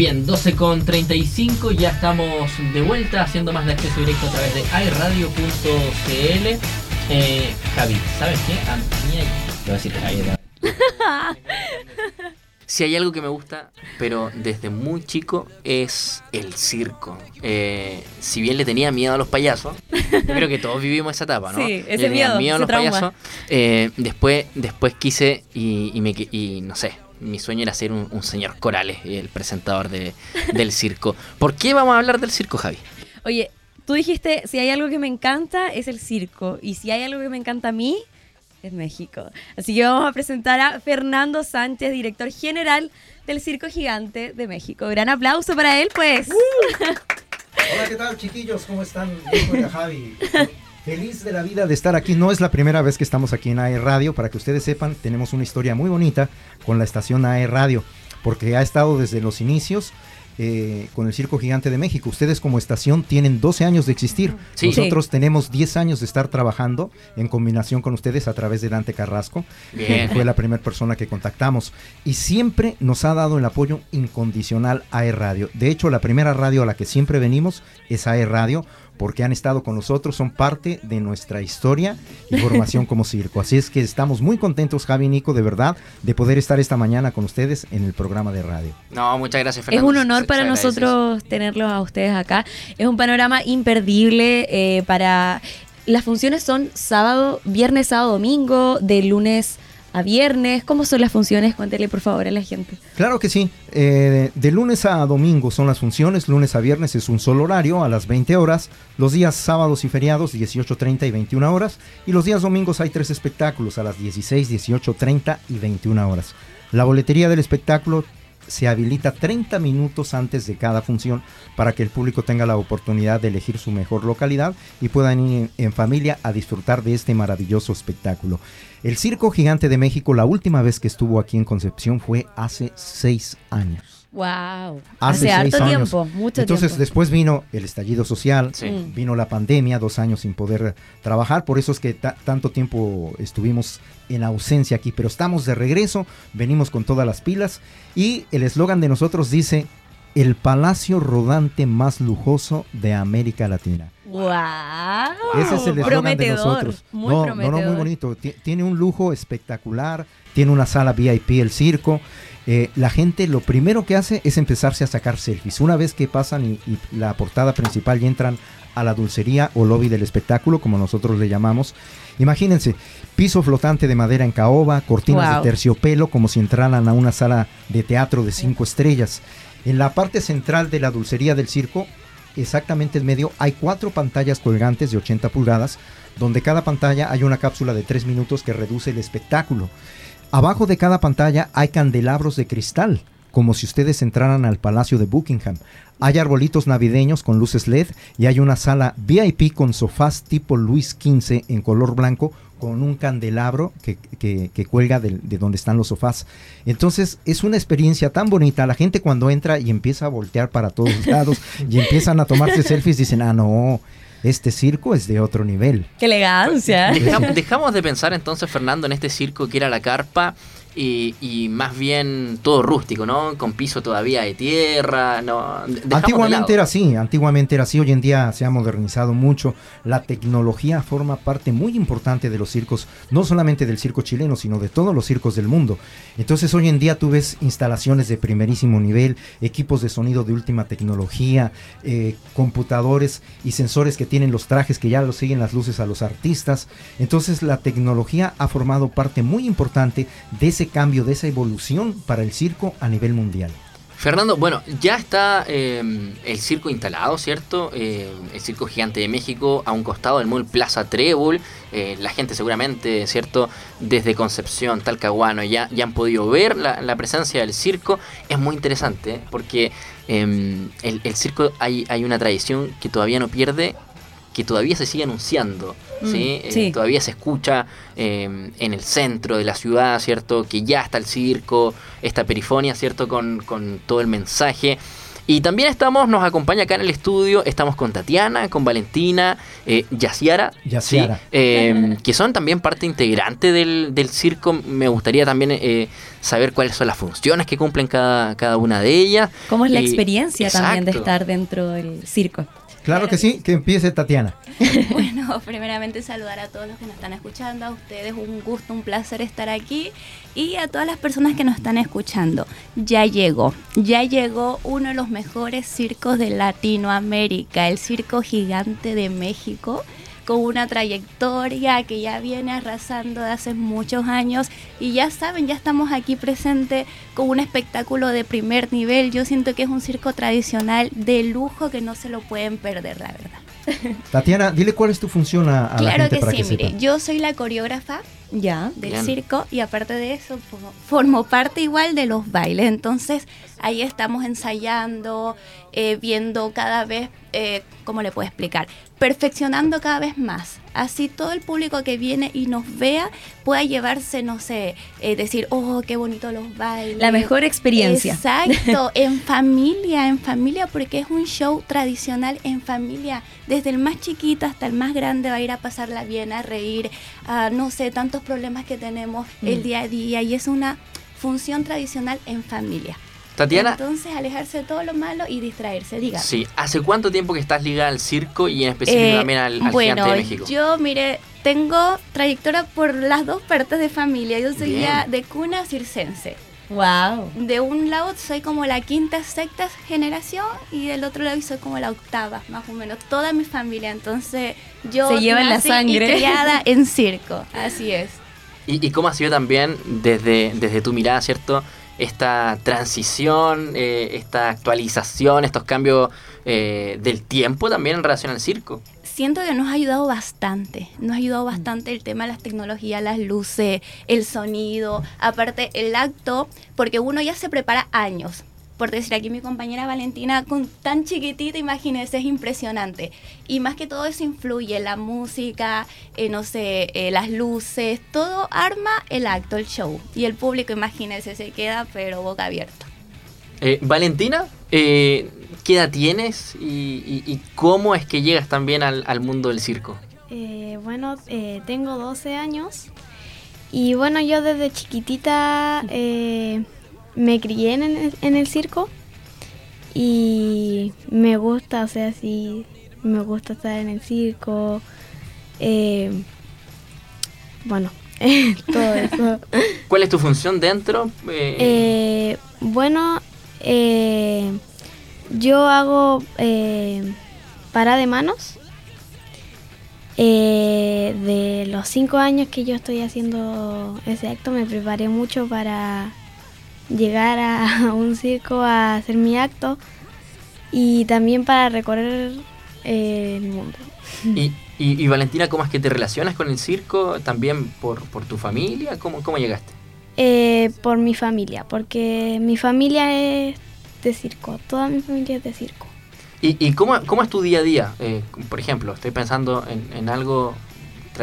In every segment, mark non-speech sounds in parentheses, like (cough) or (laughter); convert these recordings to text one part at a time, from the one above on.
Bien, 12 con 35, ya estamos de vuelta haciendo más de acceso directo a través de airradio.cl. Eh, Javi, ¿sabes qué? A mí hay... Te voy a decir Javi, (laughs) Si hay algo que me gusta, pero desde muy chico, es el circo. Eh, si bien le tenía miedo a los payasos, yo creo que todos vivimos esa etapa, ¿no? Sí, ese Le tenía miedo, miedo a ese los trauma. payasos. Eh, después, después quise y, y me, y no sé, mi sueño era ser un, un señor Corales, el presentador de, del circo. ¿Por qué vamos a hablar del circo, Javi? Oye, tú dijiste, si hay algo que me encanta es el circo. Y si hay algo que me encanta a mí, es México. Así que vamos a presentar a Fernando Sánchez, director general del Circo Gigante de México. Gran aplauso para él, pues. Hola, ¿qué tal, chiquillos? ¿Cómo están? Yo soy Javi. Feliz de la vida de estar aquí. No es la primera vez que estamos aquí en AE Radio. Para que ustedes sepan, tenemos una historia muy bonita con la estación AE Radio, porque ha estado desde los inicios eh, con el Circo Gigante de México. Ustedes como estación tienen 12 años de existir. Sí. Nosotros tenemos 10 años de estar trabajando en combinación con ustedes a través de Dante Carrasco, que fue la primera persona que contactamos. Y siempre nos ha dado el apoyo incondicional a E Radio. De hecho, la primera radio a la que siempre venimos es a E Radio, porque han estado con nosotros, son parte de nuestra historia y formación como circo. Así es que estamos muy contentos, Javi y Nico, de verdad, de poder estar esta mañana con ustedes en el programa de radio. No, muchas gracias, Es Fernando. un honor Se- para se nosotros tenerlos a ustedes acá. Es un panorama imperdible eh, para... Las funciones son sábado, viernes, sábado, domingo, de lunes a viernes. ¿Cómo son las funciones? Cuéntele por favor a la gente. Claro que sí. Eh, de lunes a domingo son las funciones. Lunes a viernes es un solo horario a las 20 horas. Los días sábados y feriados 18.30 y 21 horas. Y los días domingos hay tres espectáculos a las 16, 18.30 y 21 horas. La boletería del espectáculo se habilita 30 minutos antes de cada función para que el público tenga la oportunidad de elegir su mejor localidad y puedan ir en, familia a disfrutar de este maravilloso espectáculo. El Circo Gigante de México, la última vez que estuvo aquí en Concepción fue hace seis años. Wow. Hace Hace, seis harto años. tiempo, mucho Entonces tiempo. después vino el estallido social, Sí. Vino la pandemia, dos años sin poder trabajar, por eso es que ta- tanto tiempo estuvimos en ausencia aquí, pero estamos de regreso, venimos con todas las pilas y el eslogan de nosotros dice, el palacio rodante más lujoso de América Latina. Wow. Ese es el eslogan de nosotros. Muy no, prometedor. no, no, muy bonito. Ti- Tiene un lujo espectacular. Tiene una sala VIP, el circo. Eh, la gente lo primero que hace es empezarse a sacar selfies. Una vez que pasan y, y la portada principal y entran a la dulcería o lobby del espectáculo, como nosotros le llamamos. Imagínense, piso flotante de madera en caoba, cortinas Wow. de terciopelo, como si entraran a una sala de teatro de cinco estrellas. En la parte central de la dulcería del circo exactamente en medio hay cuatro pantallas colgantes de 80 pulgadas, donde cada pantalla hay una cápsula de 3 minutos que reduce el espectáculo. Abajo de cada pantalla hay candelabros de cristal, como si ustedes entraran al Palacio de Buckingham. Hay arbolitos navideños con luces LED y hay una sala VIP con sofás tipo Luis XV en color blanco con un candelabro que, que- que cuelga del- de, donde están los sofás. Entonces es una experiencia tan bonita. La gente cuando entra y empieza a voltear para todos (laughs) lados y empiezan a tomarse selfies dicen, ah, no, este circo es de otro nivel. Qué elegancia. Dejam- dejamos de pensar entonces, Fernando, en este circo que era la carpa y, y más bien todo rústico, ¿no? Con piso todavía de tierra, ¿no? Antiguamente era así, antiguamente era así, hoy en día se ha modernizado mucho. La tecnología forma parte muy importante de los circos, no solamente del circo chileno, sino de todos los circos del mundo. Entonces hoy en día tú ves instalaciones de primerísimo nivel, equipos de sonido de última tecnología, eh, computadores y sensores que tienen los trajes que ya los siguen las luces a los artistas. Entonces la tecnología ha formado parte muy importante de ese cambio, de esa evolución para el circo a nivel mundial. Fernando, bueno, ya está eh, el circo instalado, ¿cierto? Eh, el Circo Gigante de México a un costado del Mall Plaza Trébol. Eh, la gente seguramente, ¿cierto? Desde Concepción, Talcahuano, ya, ya han podido ver la, presencia del circo. Es muy interesante porque eh, el, el circo hay, hay una tradición que todavía no pierde, que todavía se sigue anunciando. ¿sí? Mm, Eh, sí. todavía se escucha eh, en el centro de la ciudad, ¿cierto? Que ya está el circo, esta perifonia, ¿cierto? Con, con todo el mensaje. Y también estamos, nos acompaña acá en el estudio, estamos con Tatiana, con Valentina, eh, Yaciara, Yaciara. ¿sí? Eh, que son también parte integrante del, del circo. Me gustaría también eh, saber cuáles son las funciones que cumplen cada, cada una de ellas. ¿Cómo es la experiencia también de estar dentro del circo? Claro que sí, que empiece Tatiana. (laughs) Bueno, primeramente saludar a todos los que nos están escuchando, a ustedes un gusto, un placer estar aquí y a todas las personas que nos están escuchando. Ya llegó, ya llegó uno de los mejores circos de Latinoamérica, el Circo Gigante de México, con una trayectoria que ya viene arrasando de hace muchos años y ya saben, ya estamos aquí presentes con un espectáculo de primer nivel. Yo siento que es un circo tradicional de lujo que no se lo pueden perder, la verdad. (laughs) Tatiana, dile cuál es tu función a, a la Claro gente que para sí, que mire, sepa. yo soy la coreógrafa Ya. del Bien. circo y aparte de eso formo parte igual de los bailes. Entonces ahí estamos ensayando, eh, viendo cada vez, eh, ¿cómo le puedo explicar? Perfeccionando cada vez más. Así todo el público que viene y nos vea pueda llevarse, no sé, eh, decir, oh, qué bonito los bailes. La mejor experiencia. Exacto, (laughs) en familia, en familia, porque es un show tradicional en familia. Desde el más chiquito hasta el más grande va a ir a pasarla bien, a reír, a no sé, tantos problemas que tenemos el Mm. día a día. Y es una función tradicional en familia. Tatiana, Entonces, alejarse de todo lo malo y distraerse, diga. sí, ¿hace cuánto tiempo que estás ligada al circo y en específico Eh, también al, al bueno, Gigante de México? yo, mire, tengo trayectoria por las dos partes de familia. Yo soy Bien. ya de cuna circense. Wow. De un lado soy como la quinta, sexta generación y del otro lado soy como la octava, más o menos. Toda mi familia, entonces yo Se llevan la nací sangre. y criada en circo, (laughs) así es. ¿Y, y cómo ha sido también desde, desde tu mirada, ¿cierto? Esta transición, eh, esta actualización, estos cambios eh, del tiempo también en relación al circo. Siento que nos ha ayudado bastante, nos ha ayudado bastante el tema de las tecnologías, las luces, el sonido, aparte el acto, porque uno ya se prepara años. Por decir aquí mi compañera Valentina, con tan chiquitita, imagínense, es impresionante. Y más que todo eso influye, la música, eh, no sé, eh, las luces, todo arma el acto, el show. Y el público, imagínense, se queda pero boca abierta. Eh, Valentina, eh, ¿qué edad tienes y, y- y cómo es que llegas también al, al mundo del circo? Eh, bueno, eh, tengo 12 años y bueno, yo desde chiquitita eh, me crié en el, en el circo y me gusta, o sea, sí, me gusta estar en el circo. eh, bueno, (laughs) todo eso. ¿Cuál es tu función dentro? Eh, Eh, bueno, eh, yo hago eh, para de manos. De los cinco años que yo estoy haciendo ese acto, me preparé mucho para llegar a (laughs) un circo a hacer mi acto y también para recorrer eh, el mundo. y, y- y Valentina, ¿cómo es que te relacionas con el circo? ¿También por, por tu familia? ¿Cómo, cómo llegaste? Eh, por mi familia, porque mi familia es de circo, toda mi familia es de circo. ¿Y, y cómo, cómo es tu día a día? Eh, por ejemplo, estoy pensando en, en algo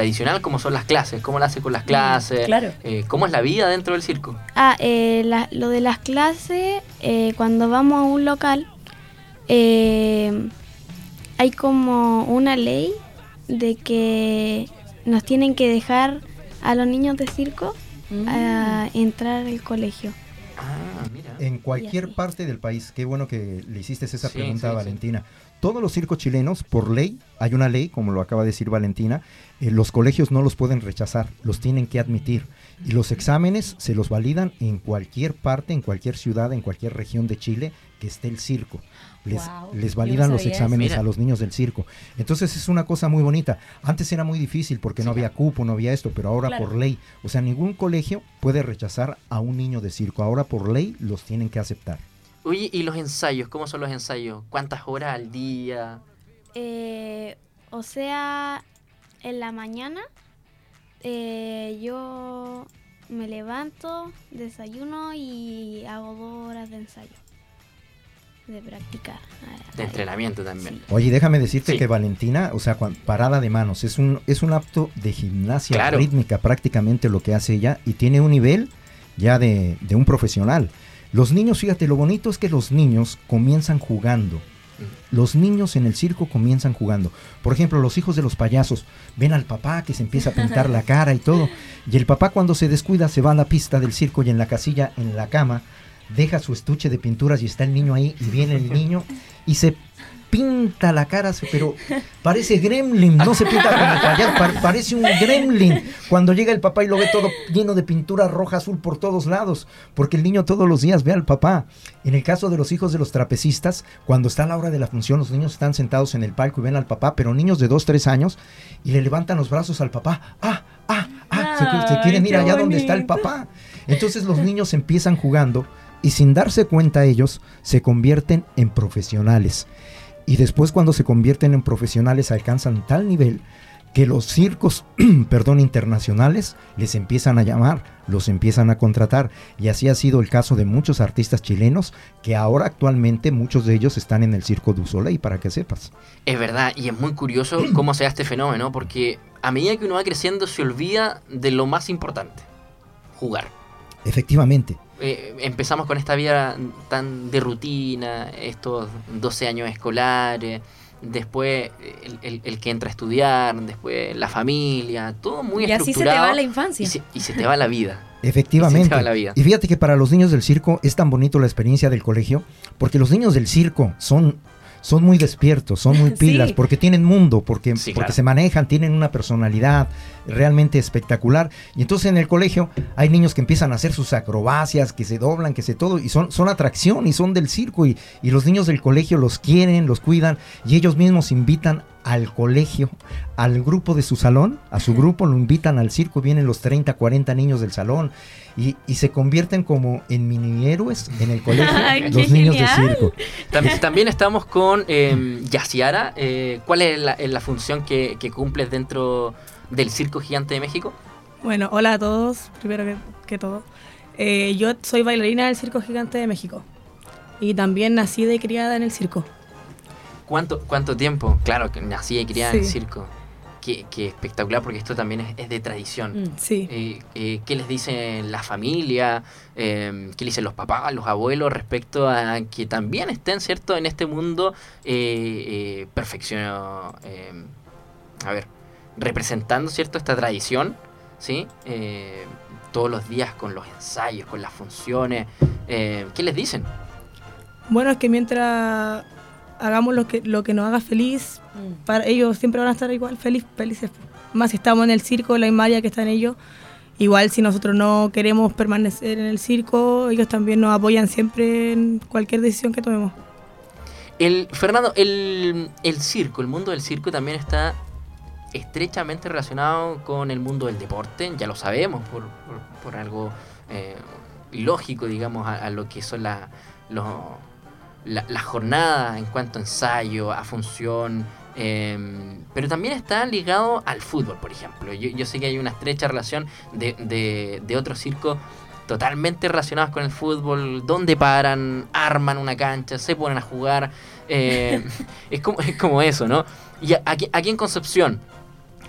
tradicional como son las clases. ¿Cómo lo haces con las clases? claro. Eh, ¿Cómo es la vida dentro del circo? Ah, eh, la- lo de las clases, eh, cuando vamos a un local, eh, hay como una ley de que nos tienen que dejar a los niños de circo Mm. a entrar al colegio. En cualquier parte del país, qué bueno que le hiciste esa Sí, pregunta sí, a sí. Valentina. Todos los circos chilenos, por ley, hay una ley, como lo acaba de decir Valentina, eh, los colegios no los pueden rechazar, los tienen que admitir. Y los exámenes se los validan en cualquier parte, en cualquier ciudad, en cualquier región de Chile que esté el circo. Les, Wow, validan los eso. exámenes a los niños del circo. Entonces es una cosa muy bonita. Antes era muy difícil porque no había cupo, no había esto, pero ahora Claro. por ley, o sea, ningún colegio puede rechazar a un niño de circo. Ahora por ley los tienen que aceptar. Oye, ¿y los ensayos? ¿Cómo son los ensayos? ¿Cuántas horas al día? Eh, o sea, en la mañana eh, yo me levanto, desayuno y hago dos horas de ensayo. De practicar. De entrenamiento también. Oye, déjame decirte Sí. que Valentina, o sea, cuan- parada de manos, es un, es un acto de gimnasia Claro. rítmica prácticamente lo que hace ella y tiene un nivel ya de, de un profesional. Los niños, fíjate, lo bonito es que los niños comienzan jugando. Los niños en el circo comienzan jugando. Por ejemplo, los hijos de los payasos ven al papá que se empieza a pintar la (laughs) cara y todo. Y el papá cuando se descuida se va a la pista del circo y en la casilla, en la cama, deja su estuche de pinturas y está el niño ahí y viene el (laughs) niño y se pinta la cara, pero parece gremlin, no se pinta como (laughs) payaso, parece un gremlin. Cuando llega el papá y lo ve todo lleno de pintura roja, azul por todos lados, porque el niño todos los días ve al papá. En el caso de los hijos de los trapecistas, cuando está la hora de la función, los niños están sentados en el palco y ven al papá, pero niños de 2, 3 años, y le levantan los brazos al papá. ¡Ah, ah, ah! Se, quieren ir allá donde está el papá. Entonces los niños empiezan jugando y sin darse cuenta ellos se convierten en profesionales. Y después cuando se convierten en profesionales alcanzan tal nivel que los circos, (clears throat) perdón, internacionales les empiezan a llamar, los empiezan a contratar. Y así ha sido el caso de muchos artistas chilenos que ahora actualmente muchos de ellos están en el Circo du Soleil, para que sepas. Es verdad, y es muy curioso (clears throat) cómo se da este fenómeno, porque a medida que uno va creciendo se olvida de lo más importante, jugar. Efectivamente. Eh, empezamos con esta vida tan de rutina, estos 12 años escolares, después el, que entra a estudiar, después la familia, todo muy y así se te va la infancia. Y se, te va la vida. (laughs) Efectivamente. Y, y fíjate que para los niños del circo es tan bonito la experiencia del colegio, porque los niños del circo son son muy despiertos, son muy (laughs) pilas, porque tienen mundo, porque, porque se manejan, tienen una personalidad realmente espectacular. Y entonces en el colegio hay niños que empiezan a hacer sus acrobacias, que se doblan, que se todo, y son, son atracción y son del circo. Y, y los niños del colegio los quieren, los cuidan, y ellos mismos invitan al colegio, al grupo de su salón, a su grupo, lo invitan al circo, vienen los 30, 40 niños del salón y, se convierten como en mini héroes en el colegio, (laughs) los niños de circo. (laughs) También, estamos con eh, Yaciara. Eh, ¿Cuál es la, función que, cumples dentro del Circo Gigante de México? Bueno, hola a todos, primero que, todo. Eh, yo soy bailarina del Circo Gigante de México y también nací de criada en el circo. ¿Cuánto, cuánto tiempo? Claro, que nací y criada en el circo. Qué, espectacular, porque esto también es, de tradición. Mm, sí. Eh, eh, ¿Qué les dice la familia? Eh, ¿Qué le dicen los papás, los abuelos respecto a que también estén, ¿cierto?, en este mundo eh, perfeccionado. a ver, representando, ¿cierto?, esta tradición, ¿sí? todos los días con los ensayos, con las funciones. ¿Qué les dicen? Bueno, es que mientras hagamos lo que, lo que nos haga feliz, mm. para ellos siempre van a estar igual feliz, felices. Más si estamos en el circo, la imagen que está en ellos, igual si nosotros no queremos permanecer en el circo, ellos también nos apoyan siempre en cualquier decisión que tomemos. El, Fernando, el, circo, el mundo del circo también está estrechamente relacionado con el mundo del deporte, ya lo sabemos, por, algo eh, lógico, digamos, a, lo que son la, los la, jornada en cuanto a ensayo, a función, em, pero también está ligado al fútbol, por ejemplo. Yo, sé que hay una estrecha relación de, de, de otros circos totalmente relacionados con el fútbol, donde paran, arman una cancha, se ponen a jugar. Em, (laughs) es, como, es como eso, ¿no? Y aquí, aquí en Concepción,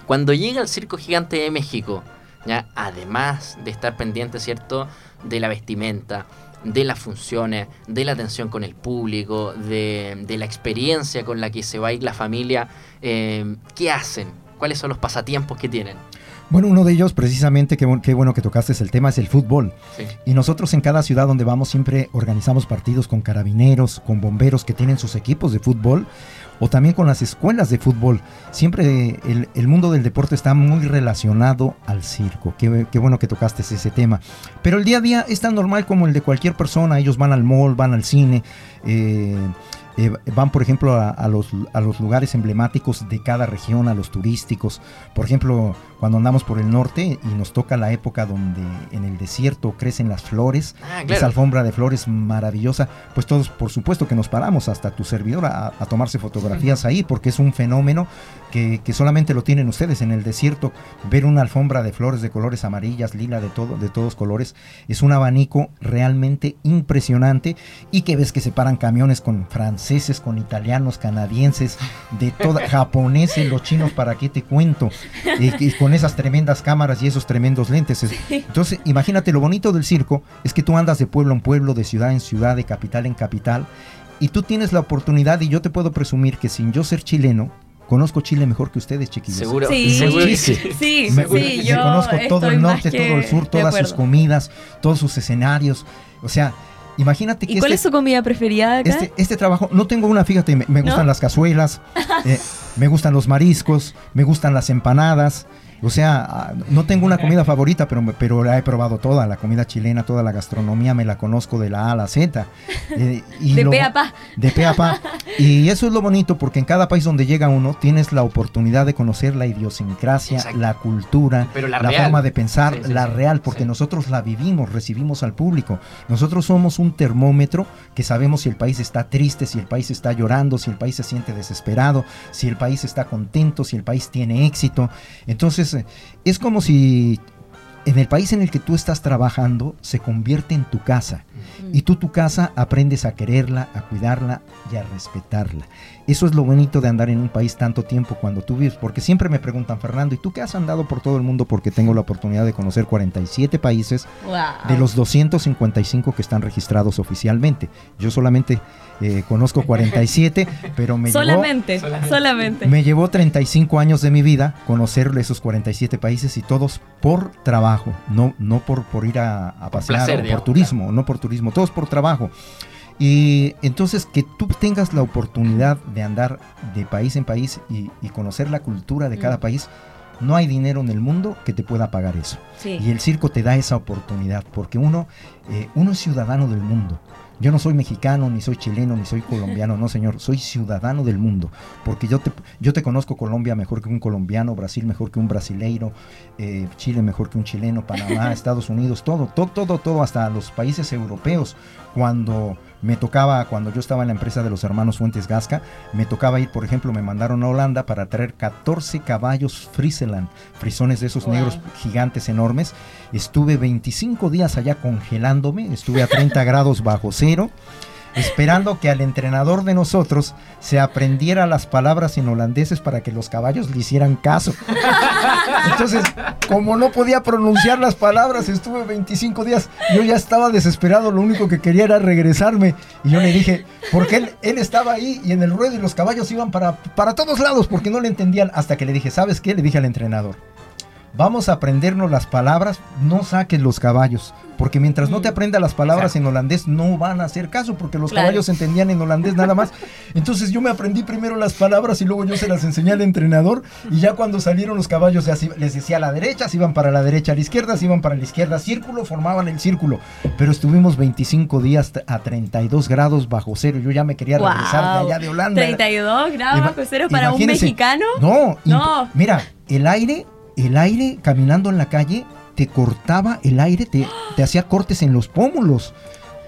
cuando llega el Circo Gigante de México, ¿ya? además de estar pendiente, ¿cierto?, de la vestimenta, de las funciones, de la atención con el público, de, la experiencia con la que se va a ir la familia. Eh, ¿Qué hacen? ¿Cuáles son los pasatiempos que tienen? Bueno, uno de ellos, precisamente, qué, bueno que tocaste el tema, es el fútbol. Y nosotros en cada ciudad donde vamos siempre organizamos partidos con carabineros, con bomberos que tienen sus equipos de fútbol o también con las escuelas de fútbol. Siempre el, mundo del deporte está muy relacionado al circo. Qué, bueno que tocaste ese tema. Pero el día a día es tan normal como el de cualquier persona. Ellos van al mall, van al cine. Eh, eh, van, por ejemplo, a, los, a, los, lugares emblemáticos de cada región, a los turísticos. Por ejemplo, cuando andamos por el norte y nos toca la época donde en el desierto crecen las flores, ah, esa alfombra de flores maravillosa, pues todos, por supuesto que nos paramos, hasta tu servidor, a, tomarse fotografías ahí, porque es un fenómeno que, solamente lo tienen ustedes en el desierto. Ver una alfombra de flores de colores amarillas, lila, de, todo, de todos colores, es un abanico realmente impresionante y que ves que se paran camiones con francés franceses, con italianos, canadienses, de toda, (laughs) japoneses, los chinos, ¿para qué te cuento? Y, y con esas tremendas cámaras y esos tremendos lentes. Es- Entonces, imagínate, lo bonito del circo es que tú andas de pueblo en pueblo, de ciudad en ciudad, de capital en capital, y tú tienes la oportunidad, y yo te puedo presumir que sin yo ser chileno, conozco Chile mejor que ustedes, chiquillos. Seguro, Sí. seguro que Sí. sí. Sí, Me, sí, me yo conozco todo estoy el norte, todo el sur, todas sus comidas, todos sus escenarios. O sea, imagínate que ¿Y cuál este, es su comida preferida acá? este, este trabajo, no tengo una, fíjate, me, me gustan ¿No? las cazuelas, (laughs) eh, me gustan los mariscos, me gustan las empanadas. O sea, ah, no tengo una comida favorita, pero, me- pero la he probado toda, la comida chilena, toda la gastronomía, me la conozco de la A a la Z. (laughs) Eh, y de lo- pe a pa. de pe a pa. (laughs) Y eso es lo bonito porque en cada país donde llega uno tienes la oportunidad de conocer la idiosincrasia, Exacto. la cultura, Pero la real. forma de pensar, Sí, sí, la real, porque Sí. nosotros la vivimos, recibimos al público. Nosotros somos un termómetro que sabemos si el país está triste, si el país está llorando, si el país se siente desesperado, si el país está contento, si el país tiene éxito. Entonces, eh, es como si en el país en el que tú estás trabajando se convierte en tu casa. Y tú tu casa aprendes a quererla, a cuidarla y a respetarla. Eso es lo bonito de andar en un país tanto tiempo cuando tú vives, porque siempre me preguntan, Fernando, ¿y tú qué has andado por todo el mundo? Porque tengo la oportunidad de conocer 47 países Wow. de los 255 que están registrados oficialmente. Yo solamente eh, conozco 47, pero me llevó, solamente, solamente. me llevó 35 años de mi vida conocer esos 47 países y todos por trabajo, no, no por, por ir a, a pasear placer, o por digamos, turismo, no por turismo, todos por trabajo. Y entonces que tú tengas la oportunidad de andar de país en país y, y conocer la cultura de cada Mm. país, no hay dinero en el mundo que te pueda pagar eso. Sí. Y el circo te da esa oportunidad, porque uno, eh, uno es ciudadano del mundo. Yo no soy mexicano, ni soy chileno, ni soy colombiano, no señor, soy ciudadano del mundo, porque yo te, yo te conozco Colombia mejor que un colombiano, Brasil mejor que un brasileiro, eh, Chile mejor que un chileno, Panamá, (laughs) Estados Unidos, todo, todo, todo, todo, hasta los países europeos. Cuando me tocaba, cuando yo estaba en la empresa de los hermanos Fuentes Gasca, me tocaba ir, por ejemplo, me mandaron a Holanda para traer 14 caballos Friesland, frisones de esos Wow. negros gigantes enormes. Estuve 25 días allá congelándome, estuve a 30 (laughs) grados bajo cero, esperando que al entrenador de nosotros se aprendiera las palabras en holandeses para que los caballos le hicieran caso. Entonces, como no podía pronunciar las palabras, estuve 25 días, yo ya estaba desesperado, lo único que quería era regresarme. Y yo le dije, porque él, estaba ahí y en el ruedo y los caballos iban para, para todos lados porque no le entendían. Hasta que le dije, ¿sabes qué? Le dije al entrenador, vamos a aprendernos las palabras, no saques los caballos. Porque mientras no te aprenda las palabras en holandés, no van a hacer caso, porque los Claro. caballos entendían en holandés nada más. (laughs) Entonces yo me aprendí primero las palabras y luego yo se las enseñé al entrenador. Y ya cuando salieron los caballos, les decía a la derecha, se iban para la derecha, a la izquierda, se iban para la izquierda, círculo, formaban el círculo. Pero estuvimos 25 días a 32 grados bajo cero. Yo ya me quería regresar de allá de Holanda. 32 grados bajo cero para un mexicano. No, No. mira, el aire, el aire caminando en la calle te cortaba el aire, te, te hacía cortes en los pómulos.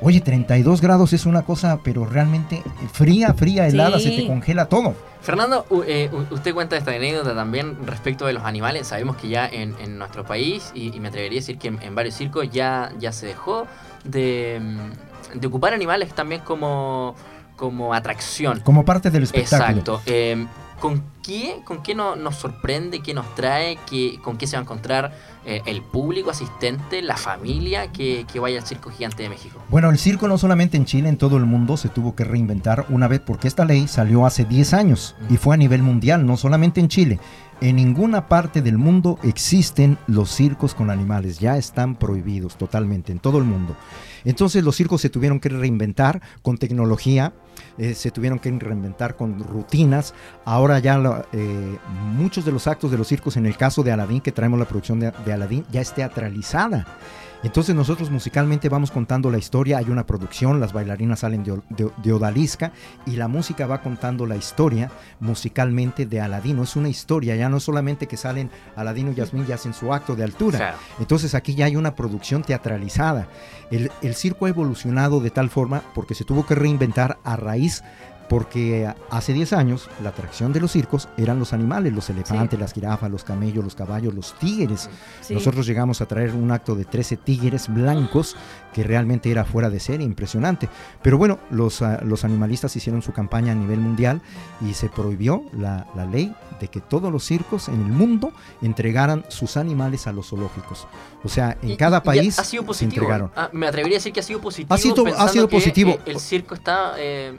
Oye, 32 grados es una cosa, pero realmente fría, fría, helada, Sí. se te congela todo. Fernando, eh, usted cuenta esta anécdota también respecto de los animales. Sabemos que ya en, en nuestro país, y, y me atrevería a decir que en, en varios circos ya, ya se dejó de, mm, de ocupar animales también como, como atracción. Como parte del espectáculo. Exacto. Eh, ¿Con qué, con qué no- nos sorprende, qué nos trae, qué, con qué se va a encontrar eh, el público asistente, la familia que, que vaya al Circo Gigante de México? Bueno, el circo no solamente en Chile, en todo el mundo se tuvo que reinventar una vez porque esta ley salió hace 10 años y fue a nivel mundial, no solamente en Chile. En ninguna parte del mundo existen los circos con animales, ya están prohibidos totalmente en todo el mundo. Entonces los circos se tuvieron que reinventar con tecnología, eh, se tuvieron que reinventar con rutinas. Ahora ya eh, muchos de los actos de los circos, en el caso de Aladdin, que traemos la producción de, de Aladdin, ya es teatralizada. Entonces nosotros musicalmente vamos contando la historia, hay una producción, las bailarinas salen de, de- de odalisca y la música va contando la historia musicalmente de Aladino. Es una historia, ya no es solamente que salen Aladino y Yasmín y hacen su acto de altura. Claro. Entonces aquí ya hay una producción teatralizada. El, el circo ha evolucionado de tal forma porque se tuvo que reinventar a raíz porque hace 10 años la atracción de los circos eran los animales, los elefantes, las jirafas, los camellos, los caballos, los tigres. Sí. Nosotros llegamos a traer un acto de 13 tigres blancos que realmente era fuera de serie, impresionante. Pero bueno, los, ah, los animalistas hicieron su campaña a nivel mundial y se prohibió la, la ley de que todos los circos en el mundo entregaran sus animales a los zoológicos. O sea, en Y- cada país ha sido se positivo. entregaron. Ah, me atrevería a decir que ha sido positivo. Ha sido- ha sido que, positivo. eh, el circo está eh,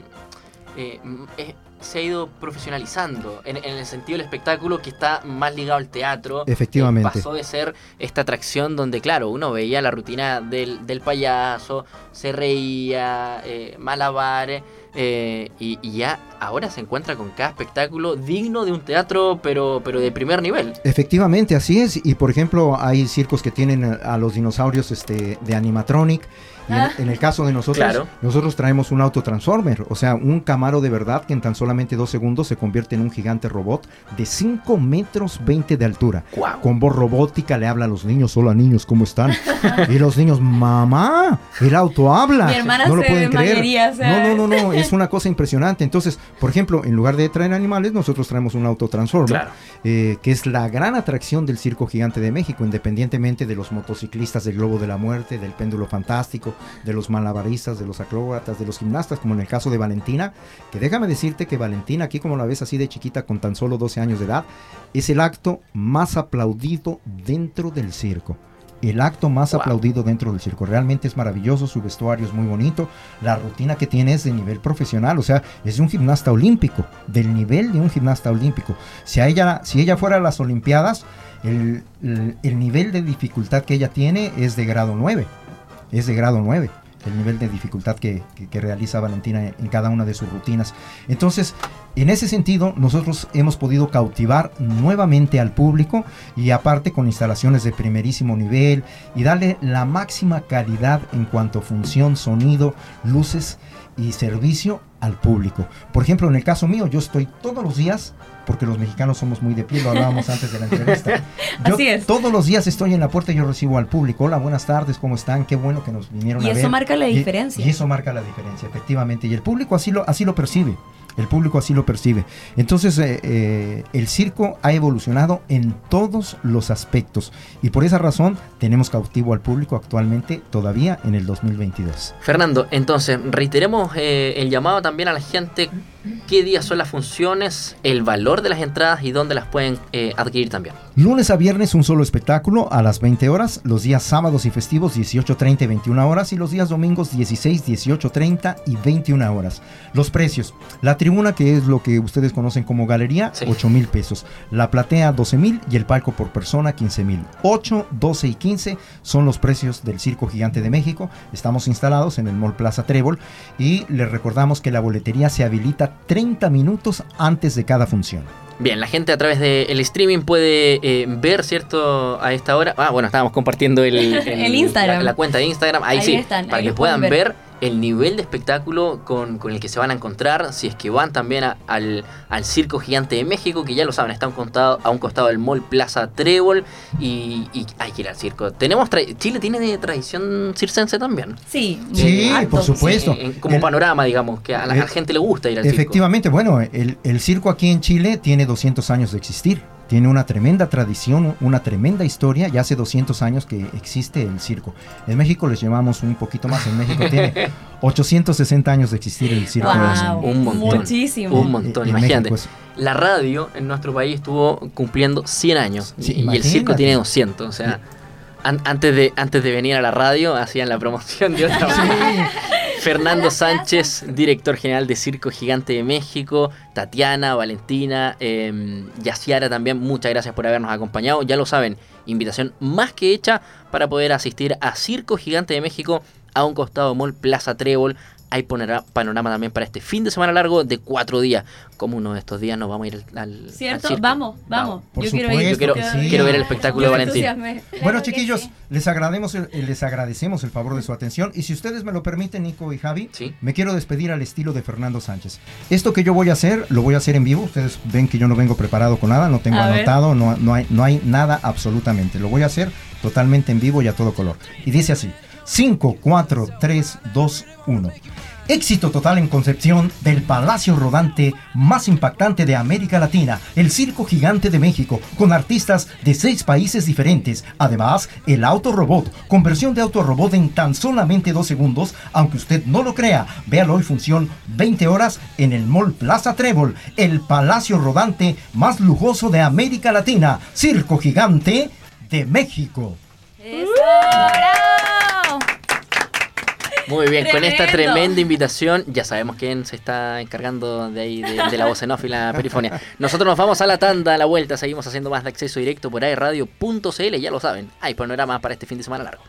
eh, eh, se ha ido profesionalizando en, en el sentido del espectáculo que está más ligado al teatro. Efectivamente. Eh, pasó de ser esta atracción donde, claro, uno veía la rutina del, del payaso, se reía, malabares. y, y ya ahora se encuentra con cada espectáculo digno de un teatro, pero, pero de primer nivel. Efectivamente, así es. Y por ejemplo, hay circos que tienen a a los dinosaurios este, de animatronic. Y en, Ah. en el caso de nosotros, Claro. nosotros traemos un autotransformer, o sea, un camaro de verdad que en tan solamente dos segundos se convierte en un gigante robot de 5 metros 20 de altura. Con voz robótica le habla a los niños, hola niños, ¿cómo están? (laughs) y los niños, mamá, el auto habla. Mi hermana no lo se pueden creer. No, no, no, no, es una cosa impresionante. Entonces, por ejemplo, en lugar de traer animales, nosotros traemos un autotransformer Claro. eh, que es la gran atracción del Circo Gigante de México, independientemente de los motociclistas del Globo de la Muerte, del Péndulo Fantástico, de los malabaristas, de los acróbatas, de los gimnastas, como en el caso de Valentina, que déjame decirte que Valentina, aquí como la ves así de chiquita con tan solo 12 años de edad, es el acto más aplaudido dentro del circo. El acto más Wow. aplaudido dentro del circo. Realmente es maravilloso, su vestuario es muy bonito, la rutina que tiene es de nivel profesional, o sea, es de un gimnasta olímpico, del nivel de un gimnasta olímpico. Si, a ella, si ella fuera a las Olimpiadas, el, el- el nivel de dificultad que ella tiene es de grado 9. Es de grado 9. El nivel de dificultad que, realiza Valentina en cada una de sus rutinas. Entonces, en ese sentido, nosotros hemos podido cautivar nuevamente al público y aparte con instalaciones de primerísimo nivel y darle la máxima calidad en cuanto a función, sonido, luces y servicio al público. Por ejemplo, en el caso mío, yo estoy todos los días, porque los mexicanos somos muy de pie, lo hablábamos antes de la entrevista. (laughs) Yo Así es. todos los días estoy en la puerta y yo recibo al público. Hola, buenas tardes, ¿cómo están? Qué bueno que nos vinieron Y a eso ver. marca la Y- diferencia. Y, eso marca la diferencia, efectivamente. Y el público así lo, así lo percibe. El público así lo percibe. Entonces, eh, eh, el circo ha evolucionado en todos los aspectos. Y por esa razón tenemos cautivo al público actualmente todavía en el 2022. Fernando, entonces reiteremos eh, el llamado también a la gente, qué días son las funciones, el valor de las entradas y dónde las pueden eh, adquirir también. Lunes a viernes un solo espectáculo a las 20 horas, los días sábados y festivos 18.30 y 21 horas y los días domingos 16, 18.30 y 21 horas. Los precios, la tribuna que es lo que ustedes conocen como galería, Sí. 8 mil pesos, la platea 12 mil y el palco por persona 15 mil. 8, 12 y 15 son los precios del Circo Gigante de México. Estamos instalados en el Mall Plaza Trébol y les recordamos que la boletería se habilita 30 minutos antes de cada función. Bien, la gente a través del streaming puede eh, ver, ¿cierto? A esta hora. Ah, bueno, estábamos compartiendo el, (laughs) El Instagram. La, la cuenta de Instagram. Ahí, Ahí sí, están, para ahí que puedan ver. El nivel de espectáculo con, con el que se van a encontrar. Si es que van también a- al, al Circo Gigante de México, que ya lo saben, está a un costado, a un costado del Mall Plaza Trébol. Y, y hay que ir al circo. Tenemos tra- Chile tiene de tradición circense también. Sí, Sí, harto. por supuesto. Eh, como El- panorama, digamos, que a la, a la el- gente le gusta ir al circo. Efectivamente, bueno, el, el circo aquí en Chile tiene 200 años de existir. Tiene una tremenda tradición, una tremenda historia. Ya hace 200 años que existe el circo. En México les llevamos un poquito más. En México tiene (laughs) 860 años de existir el circo. Wow, Un montón. Muchísimo. Un montón, En imagínate. México La radio en nuestro país estuvo cumpliendo 100 años Sí, y, y el circo tiene 200. O sea, an- antes, de, antes de venir a la radio hacían la promoción de otra manera. (laughs) Fernando Sánchez, director general de Circo Gigante de México, Tatiana, Valentina, eh, Yaciara también, muchas gracias por habernos acompañado. Ya lo saben, invitación más que hecha para poder asistir a Circo Gigante de México a un costado de Mall Plaza Trébol. Hay panorama también para este fin de semana largo de cuatro días. Como uno de estos días nos vamos a ir al, al- al ¿Cierto? circo. Vamos, vamos. Por Yo quiero ir. Yo quiero, que sí. quiero ver el espectáculo Yo de entusiasmé. Bueno, chiquillos, sí. les, agradecemos el, les agradecemos el favor de su atención. Y si ustedes me lo permiten, Nico y Javi, Sí. me quiero despedir al estilo de Fernando Sánchez. Esto que yo voy a hacer, lo voy a hacer en vivo. Ustedes ven que yo no vengo preparado con nada, no tengo A anotado, no, no, hay, no hay nada absolutamente. Lo voy a hacer totalmente en vivo y a todo color. Y dice así. 5, 4, 3, 2, 1. Éxito total en concepción del palacio rodante más impactante de América Latina, el Circo Gigante de México, con artistas de seis países diferentes. Además, el autorobot, conversión de autorobot en tan solamente dos segundos, aunque usted no lo crea. Véalo hoy función 20 horas en el Mall Plaza Trébol, el palacio rodante más lujoso de América Latina, Circo Gigante de México. Muy bien, con esta tremenda invitación, ya sabemos quién se está encargando de ahí, de, de la voz en off y la (laughs) perifonía. Nosotros nos vamos a la tanda, a la vuelta, seguimos haciendo más de acceso directo por airradio.cl, ya lo saben, hay panorama para este fin de semana largo.